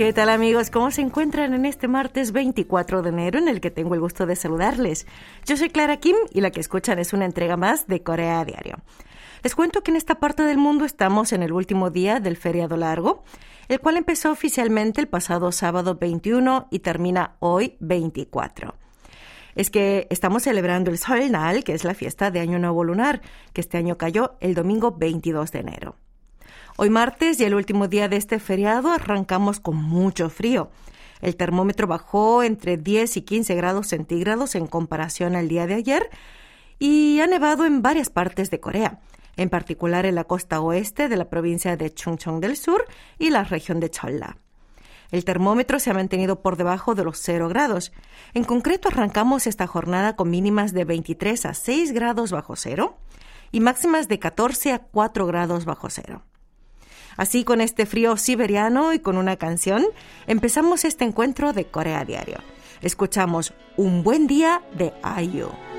¿Qué tal amigos? ¿Cómo se encuentran en este martes 24 de enero en el que tengo el gusto de saludarles? Yo soy Clara Kim y la que escuchan es una entrega más de Corea Diario. Les cuento que en esta parte del mundo estamos en el último día del feriado largo, el cual empezó oficialmente el pasado sábado 21 y termina hoy 24 es que estamos celebrando el Solnal, que es la fiesta de Año Nuevo Lunar, que este año cayó el domingo 22 de enero. Hoy martes y el último día de este feriado arrancamos con mucho frío. El termómetro bajó entre 10 y 15 grados centígrados en comparación al día de ayer y ha nevado en varias partes de Corea, en particular en la costa oeste de la provincia de Chungcheong del Sur y la región de Cholla. El termómetro se ha mantenido por debajo de los 0 grados. En concreto, arrancamos esta jornada con mínimas de 23 a 6 grados bajo cero y máximas de 14 a 4 grados bajo cero. Así, con este frío siberiano y con una canción, empezamos este encuentro de Corea Diario. Escuchamos Un buen día de IU.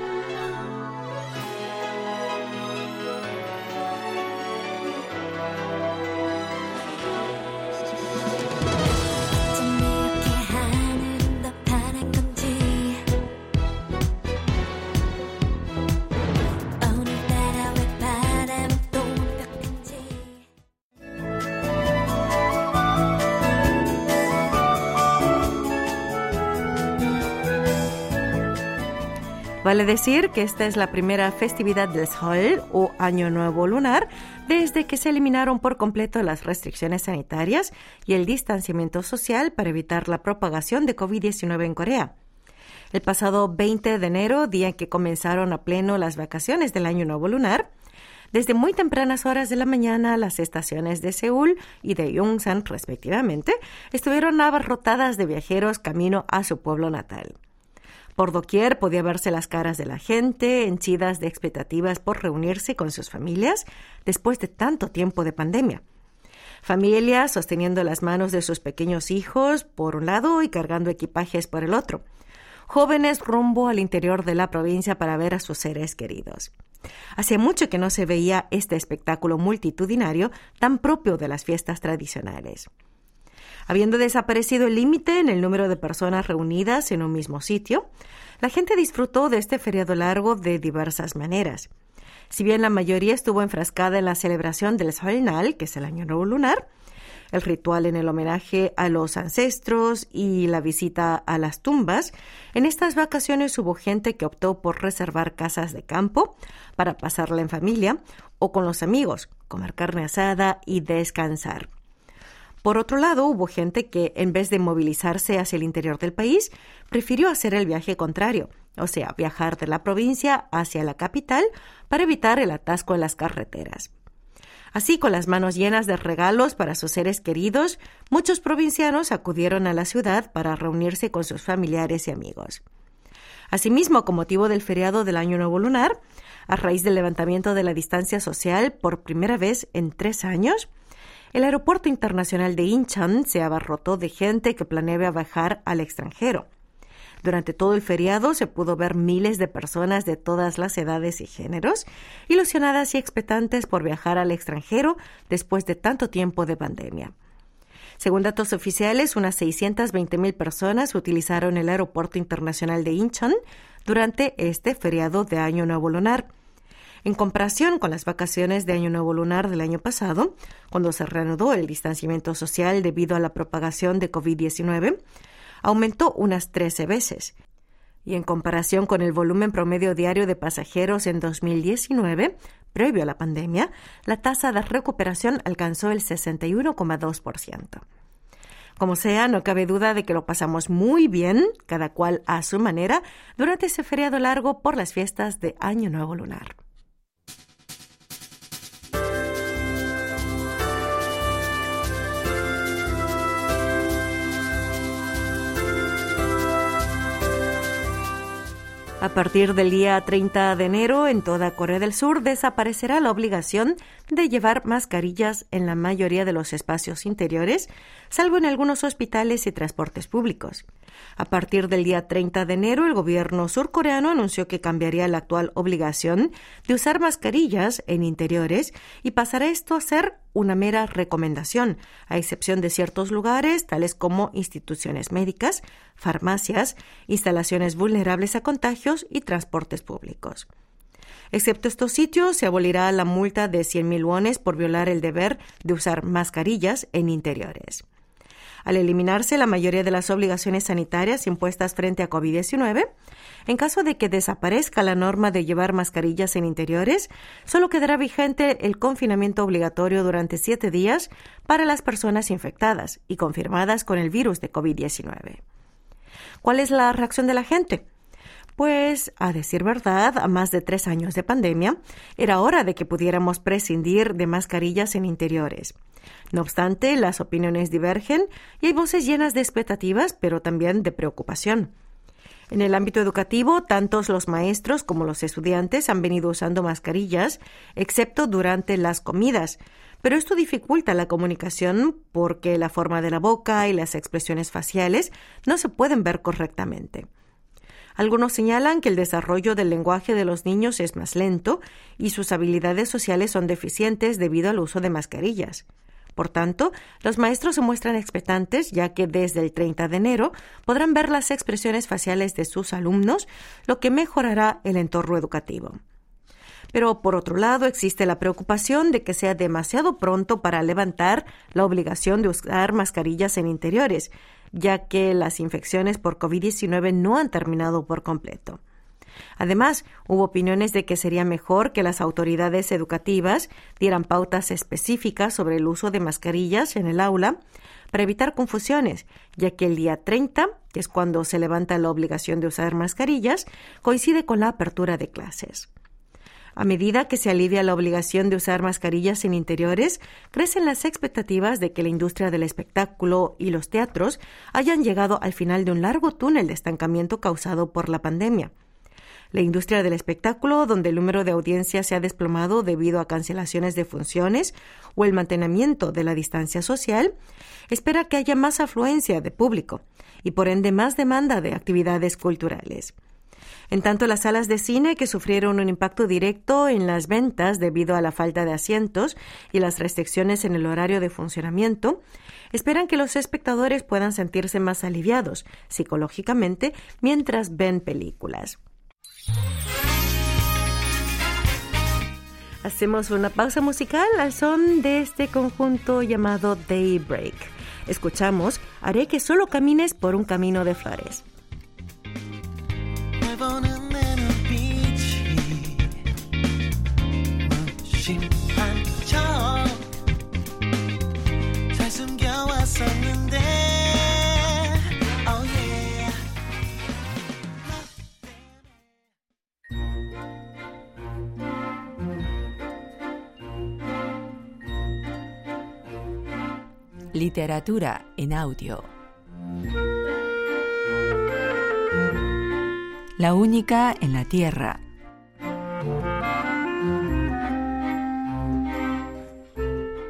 Vale decir que esta es la primera festividad del Sol o Año Nuevo Lunar desde que se eliminaron por completo las restricciones sanitarias y el distanciamiento social para evitar la propagación de COVID-19 en Corea. El pasado 20 de enero, día en que comenzaron a pleno las vacaciones del Año Nuevo Lunar, desde muy tempranas horas de la mañana, las estaciones de Seúl y de Yongsan, respectivamente, estuvieron abarrotadas de viajeros camino a su pueblo natal. Por doquier podía verse las caras de la gente, henchidas de expectativas por reunirse con sus familias después de tanto tiempo de pandemia. Familias sosteniendo las manos de sus pequeños hijos por un lado y cargando equipajes por el otro. Jóvenes rumbo al interior de la provincia para ver a sus seres queridos. Hacía mucho que no se veía este espectáculo multitudinario tan propio de las fiestas tradicionales. Habiendo desaparecido el límite en el número de personas reunidas en un mismo sitio, la gente disfrutó de este feriado largo de diversas maneras. Si bien la mayoría estuvo enfrascada en la celebración del Solnal, que es el Año Nuevo Lunar, el ritual en el homenaje a los ancestros y la visita a las tumbas, en estas vacaciones hubo gente que optó por reservar casas de campo para pasarla en familia o con los amigos, comer carne asada y descansar. Por otro lado, hubo gente que, en vez de movilizarse hacia el interior del país, prefirió hacer el viaje contrario, o sea, viajar de la provincia hacia la capital para evitar el atasco en las carreteras. Así, con las manos llenas de regalos para sus seres queridos, muchos provincianos acudieron a la ciudad para reunirse con sus familiares y amigos. Asimismo, con motivo del feriado del Año Nuevo Lunar, a raíz del levantamiento de la distancia social por primera vez en tres años, el aeropuerto internacional de Incheon se abarrotó de gente que planeaba viajar al extranjero. Durante todo el feriado se pudo ver miles de personas de todas las edades y géneros, ilusionadas y expectantes por viajar al extranjero después de tanto tiempo de pandemia. Según datos oficiales, unas 620 mil personas utilizaron el aeropuerto internacional de Incheon durante este feriado de Año Nuevo Lunar. En comparación con las vacaciones de Año Nuevo Lunar del año pasado, cuando se reanudó el distanciamiento social debido a la propagación de COVID-19, aumentó unas 13 veces. Y en comparación con el volumen promedio diario de pasajeros en 2019, previo a la pandemia, la tasa de recuperación alcanzó el 61,2%. Como sea, no cabe duda de que lo pasamos muy bien, cada cual a su manera, durante ese feriado largo por las fiestas de Año Nuevo Lunar. A partir del día 30 de enero, en toda Corea del Sur desaparecerá la obligación de llevar mascarillas en la mayoría de los espacios interiores, salvo en algunos hospitales y transportes públicos. A partir del día 30 de enero, el gobierno surcoreano anunció que cambiaría la actual obligación de usar mascarillas en interiores y pasará esto a ser una mera recomendación, a excepción de ciertos lugares, tales como instituciones médicas, farmacias, instalaciones vulnerables a contagios y transportes públicos. Excepto estos sitios, se abolirá la multa de 100.000 wones por violar el deber de usar mascarillas en interiores. Al eliminarse la mayoría de las obligaciones sanitarias impuestas frente a COVID-19, en caso de que desaparezca la norma de llevar mascarillas en interiores, solo quedará vigente el confinamiento obligatorio durante siete días para las personas infectadas y confirmadas con el virus de COVID-19. ¿Cuál es la reacción de la gente? Pues, a decir verdad, a más de tres años de pandemia, era hora de que pudiéramos prescindir de mascarillas en interiores. No obstante, las opiniones divergen y hay voces llenas de expectativas, pero también de preocupación. En el ámbito educativo, tantos los maestros como los estudiantes han venido usando mascarillas, excepto durante las comidas, pero esto dificulta la comunicación porque la forma de la boca y las expresiones faciales no se pueden ver correctamente. Algunos señalan que el desarrollo del lenguaje de los niños es más lento y sus habilidades sociales son deficientes debido al uso de mascarillas. Por tanto, los maestros se muestran expectantes ya que desde el 30 de enero podrán ver las expresiones faciales de sus alumnos, lo que mejorará el entorno educativo. Pero por otro lado, existe la preocupación de que sea demasiado pronto para levantar la obligación de usar mascarillas en interiores, ya que las infecciones por COVID-19 no han terminado por completo. Además, hubo opiniones de que sería mejor que las autoridades educativas dieran pautas específicas sobre el uso de mascarillas en el aula para evitar confusiones, ya que el día 30, que es cuando se levanta la obligación de usar mascarillas, coincide con la apertura de clases. A medida que se alivia la obligación de usar mascarillas en interiores, crecen las expectativas de que la industria del espectáculo y los teatros hayan llegado al final de un largo túnel de estancamiento causado por la pandemia. La industria del espectáculo, donde el número de audiencias se ha desplomado debido a cancelaciones de funciones o el mantenimiento de la distancia social, espera que haya más afluencia de público y por ende más demanda de actividades culturales. En tanto, las salas de cine, que sufrieron un impacto directo en las ventas debido a la falta de asientos y las restricciones en el horario de funcionamiento, esperan que los espectadores puedan sentirse más aliviados psicológicamente mientras ven películas. Hacemos una pausa musical al son de este conjunto llamado Daybreak. Escuchamos Haré que solo camines por un camino de flores. Literatura en audio. La única en la Tierra.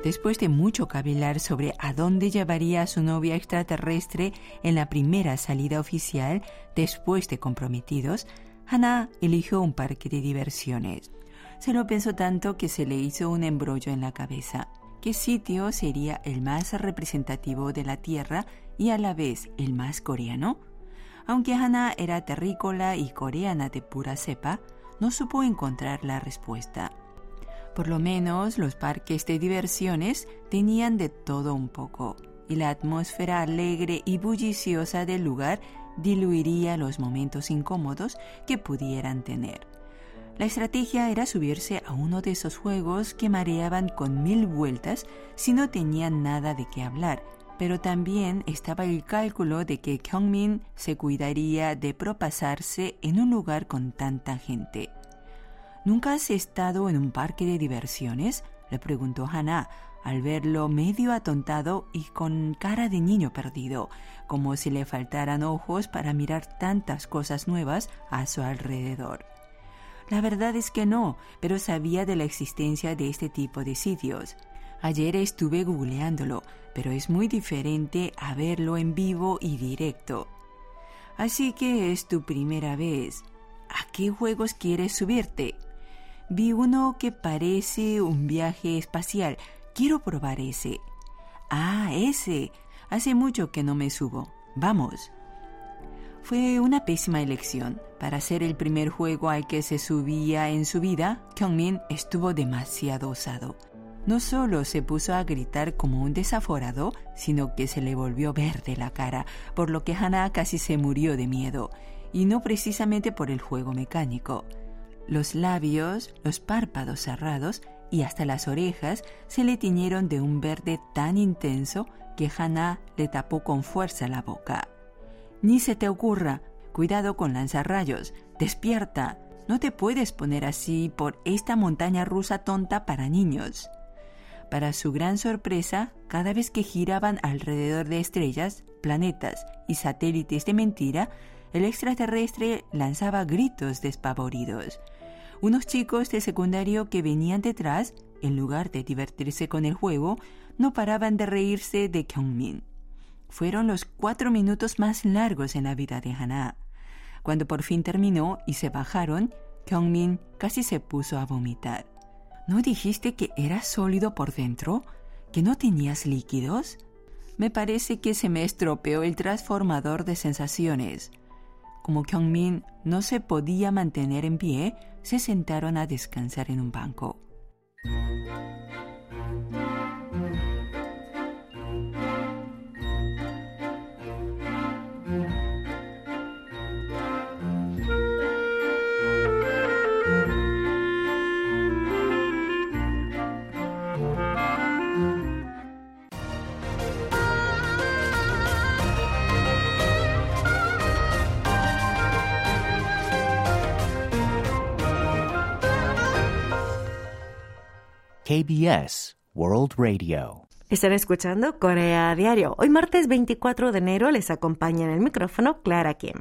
Después de mucho cavilar sobre a dónde llevaría a su novia extraterrestre en la primera salida oficial después de comprometidos, Hannah eligió un parque de diversiones. Se lo pensó tanto que se le hizo un embrollo en la cabeza qué sitio sería el más representativo de la tierra y a la vez el más coreano. Aunque Hana era terrícola y coreana de pura cepa, no supo encontrar la respuesta. Por lo menos los parques de diversiones tenían de todo un poco, y la atmósfera alegre y bulliciosa del lugar diluiría los momentos incómodos que pudieran tener. La estrategia era subirse a uno de esos juegos que mareaban con mil vueltas si no tenían nada de qué hablar, pero también estaba el cálculo de que Kyungmin se cuidaría de propasarse en un lugar con tanta gente. ¿Nunca has estado en un parque de diversiones? le preguntó Hannah al verlo medio atontado y con cara de niño perdido, como si le faltaran ojos para mirar tantas cosas nuevas a su alrededor. La verdad es que no, pero sabía de la existencia de este tipo de sitios. Ayer estuve googleándolo, pero es muy diferente a verlo en vivo y directo. Así que es tu primera vez. ¿A qué juegos quieres subirte? Vi uno que parece un viaje espacial, Quiero probar ese. Ah, ese. Hace mucho que no me subo. Vamos. Fue una pésima elección. Para ser el primer juego al que se subía en su vida, Kyungmin estuvo demasiado osado. No solo se puso a gritar como un desaforado, sino que se le volvió verde la cara, por lo que Hana casi se murió de miedo, y no precisamente por el juego mecánico. Los labios, los párpados cerrados y hasta las orejas se le tiñeron de un verde tan intenso que Hana le tapó con fuerza la boca. Ni se te ocurra. Cuidado con lanzarrayos. Despierta. No te puedes poner así por esta montaña rusa tonta para niños. Para su gran sorpresa, cada vez que giraban alrededor de estrellas, planetas y satélites de mentira, el extraterrestre lanzaba gritos despavoridos. Unos chicos de secundario que venían detrás, en lugar de divertirse con el juego, no paraban de reírse de Kyungmin fueron los cuatro minutos más largos en la vida de Hana. Cuando por fin terminó y se bajaron, Kyungmin casi se puso a vomitar. ¿No dijiste que eras sólido por dentro? ¿Que no tenías líquidos? Me parece que se me estropeó el transformador de sensaciones. Como Kyungmin no se podía mantener en pie, se sentaron a descansar en un banco. KBS World Radio. Están escuchando Corea Diario. Hoy martes 24 de enero les acompaña en el micrófono Clara Kim.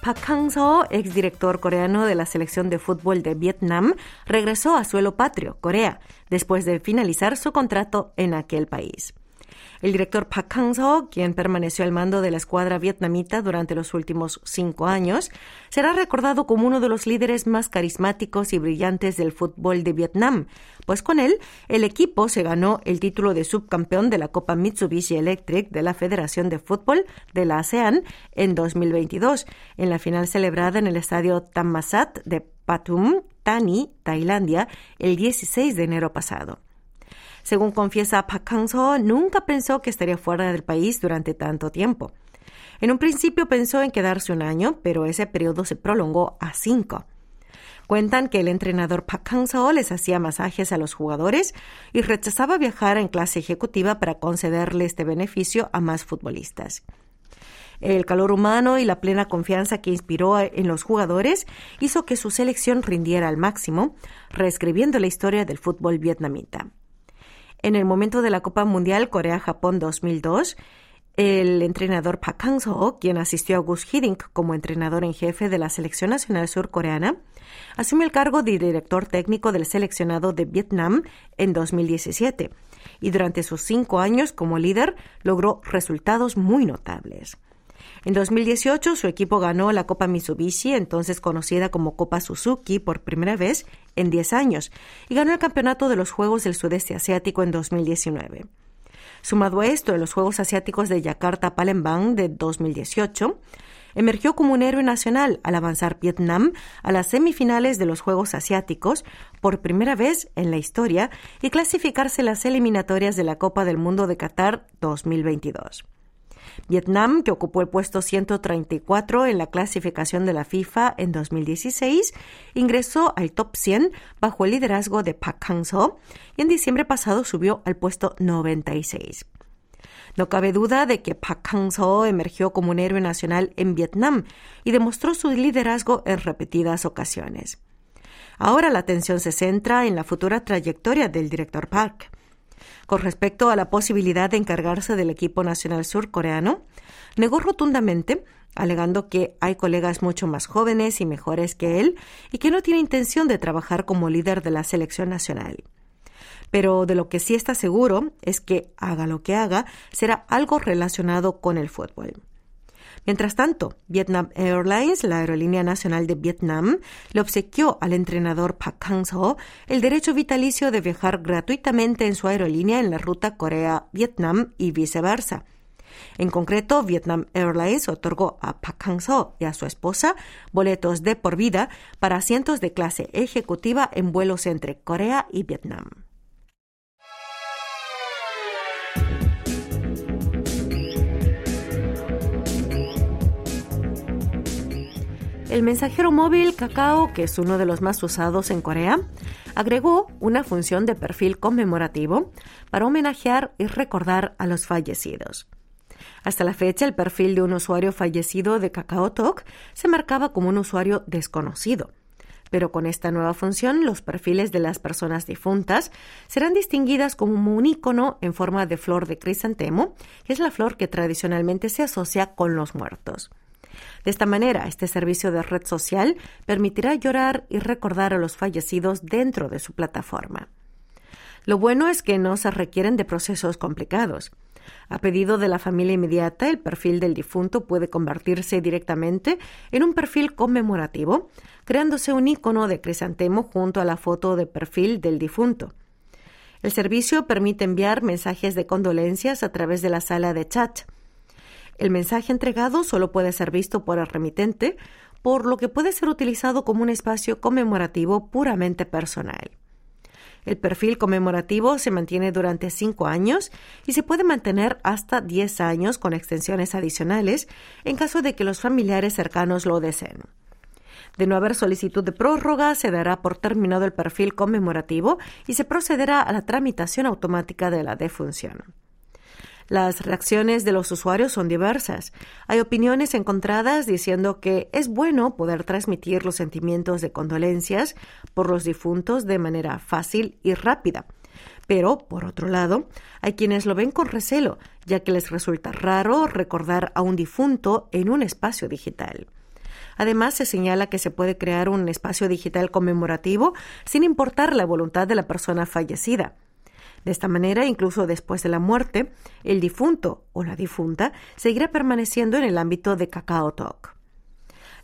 Park Hang-seo, exdirector coreano de la selección de fútbol de Vietnam, regresó a suelo patrio, Corea, después de finalizar su contrato en aquel país. El director Park Hang-seo, quien permaneció al mando de la escuadra vietnamita durante los últimos cinco años, será recordado como uno de los líderes más carismáticos y brillantes del fútbol de Vietnam, pues con él el equipo se ganó el título de subcampeón de la Copa Mitsubishi Electric de la Federación de Fútbol de la ASEAN en 2022, en la final celebrada en el estadio Thammasat de Pathum, Thani, Tailandia, el 16 de enero pasado. Según confiesa Park Hang-seo, nunca pensó que estaría fuera del país durante tanto tiempo. En un principio pensó en quedarse un año, pero ese periodo se prolongó a cinco. Cuentan que el entrenador Park Hang-seo les hacía masajes a los jugadores y rechazaba viajar en clase ejecutiva para concederle este beneficio a más futbolistas. El calor humano y la plena confianza que inspiró en los jugadores hizo que su selección rindiera al máximo, reescribiendo la historia del fútbol vietnamita. En el momento de la Copa Mundial Corea-Japón 2002, el entrenador Park Hang-seo, quien asistió a Gus Hiddink como entrenador en jefe de la selección nacional surcoreana, asumió el cargo de director técnico del seleccionado de Vietnam en 2017 y durante sus cinco años como líder logró resultados muy notables. En 2018 su equipo ganó la Copa Mitsubishi, entonces conocida como Copa Suzuki, por primera vez en 10 años, y ganó el campeonato de los Juegos del Sudeste Asiático en 2019. Sumado a esto, en los Juegos Asiáticos de Yakarta Palembang de 2018, emergió como un héroe nacional al avanzar Vietnam a las semifinales de los Juegos Asiáticos por primera vez en la historia y clasificarse las eliminatorias de la Copa del Mundo de Qatar 2022. Vietnam, que ocupó el puesto 134 en la clasificación de la FIFA en 2016, ingresó al top 100 bajo el liderazgo de Park Hang-seo y en diciembre pasado subió al puesto 96. No cabe duda de que Park Hang-seo emergió como un héroe nacional en Vietnam y demostró su liderazgo en repetidas ocasiones. Ahora la atención se centra en la futura trayectoria del director Park. Con respecto a la posibilidad de encargarse del equipo nacional surcoreano, negó rotundamente, alegando que hay colegas mucho más jóvenes y mejores que él y que no tiene intención de trabajar como líder de la selección nacional. Pero de lo que sí está seguro es que haga lo que haga, será algo relacionado con el fútbol. Mientras tanto, Vietnam Airlines, la aerolínea nacional de Vietnam, le obsequió al entrenador Park Hang-seo el derecho vitalicio de viajar gratuitamente en su aerolínea en la ruta Corea-Vietnam y viceversa. En concreto, Vietnam Airlines otorgó a Park Hang-seo y a su esposa boletos de por vida para asientos de clase ejecutiva en vuelos entre Corea y Vietnam. El mensajero móvil Kakao, que es uno de los más usados en Corea, agregó una función de perfil conmemorativo para homenajear y recordar a los fallecidos. Hasta la fecha, el perfil de un usuario fallecido de KakaoTalk se marcaba como un usuario desconocido. Pero con esta nueva función, los perfiles de las personas difuntas serán distinguidas como un icono en forma de flor de crisantemo, que es la flor que tradicionalmente se asocia con los muertos. De esta manera, este servicio de red social permitirá llorar y recordar a los fallecidos dentro de su plataforma. Lo bueno es que no se requieren de procesos complicados. A pedido de la familia inmediata, el perfil del difunto puede convertirse directamente en un perfil conmemorativo, creándose un icono de crisantemo junto a la foto de perfil del difunto. El servicio permite enviar mensajes de condolencias a través de la sala de chat. El mensaje entregado solo puede ser visto por el remitente, por lo que puede ser utilizado como un espacio conmemorativo puramente personal. El perfil conmemorativo se mantiene durante cinco años y se puede mantener hasta diez años con extensiones adicionales en caso de que los familiares cercanos lo deseen. De no haber solicitud de prórroga, se dará por terminado el perfil conmemorativo y se procederá a la tramitación automática de la defunción. Las reacciones de los usuarios son diversas. Hay opiniones encontradas diciendo que es bueno poder transmitir los sentimientos de condolencias por los difuntos de manera fácil y rápida. Pero, por otro lado, hay quienes lo ven con recelo, ya que les resulta raro recordar a un difunto en un espacio digital. Además, se señala que se puede crear un espacio digital conmemorativo sin importar la voluntad de la persona fallecida. De esta manera, incluso después de la muerte, el difunto o la difunta seguirá permaneciendo en el ámbito de Kakao Talk.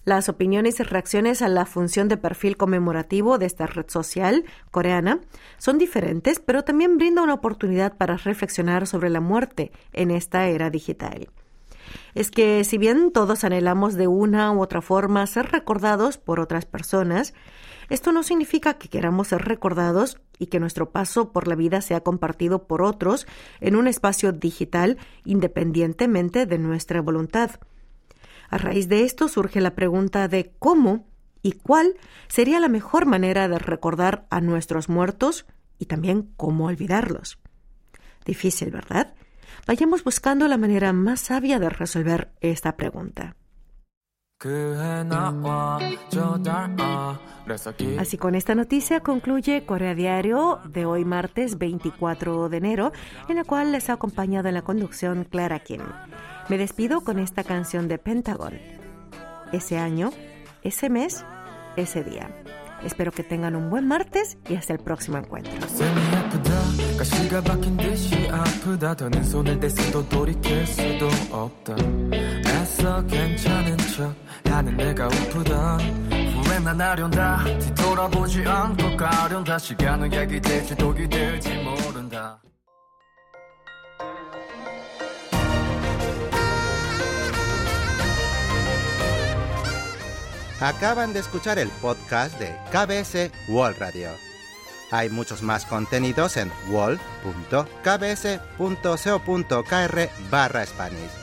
Las opiniones y reacciones a la función de perfil conmemorativo de esta red social coreana son diferentes, pero también brinda una oportunidad para reflexionar sobre la muerte en esta era digital. Es que si bien todos anhelamos de una u otra forma ser recordados por otras personas, esto no significa que queramos ser recordados y que nuestro paso por la vida sea compartido por otros en un espacio digital independientemente de nuestra voluntad. A raíz de esto surge la pregunta de cómo y cuál sería la mejor manera de recordar a nuestros muertos y también cómo olvidarlos. Difícil, ¿verdad? Vayamos buscando la manera más sabia de resolver esta pregunta. Así con esta noticia concluye Corea Diario de hoy martes 24 de enero, en la cual les ha acompañado en la conducción Clara Kim. Me despido con esta canción de Pentagon. Ese año, ese mes, ese día. Espero que tengan un buen martes y hasta el próximo encuentro. 가시가 박힌 듯이 아프다 더는 손을 댔어도 돌이킬 수도 없다 애써 괜찮은 척 하는 내가 우프다 후회만 하련다 뒤돌아보지 않고 가련다 시간은 약이 될지 독이 될지 모른다 Acaban de escuchar el podcast de KBS World Radio. Hay muchos más contenidos en wall.kbs.co.kr barra Spanish.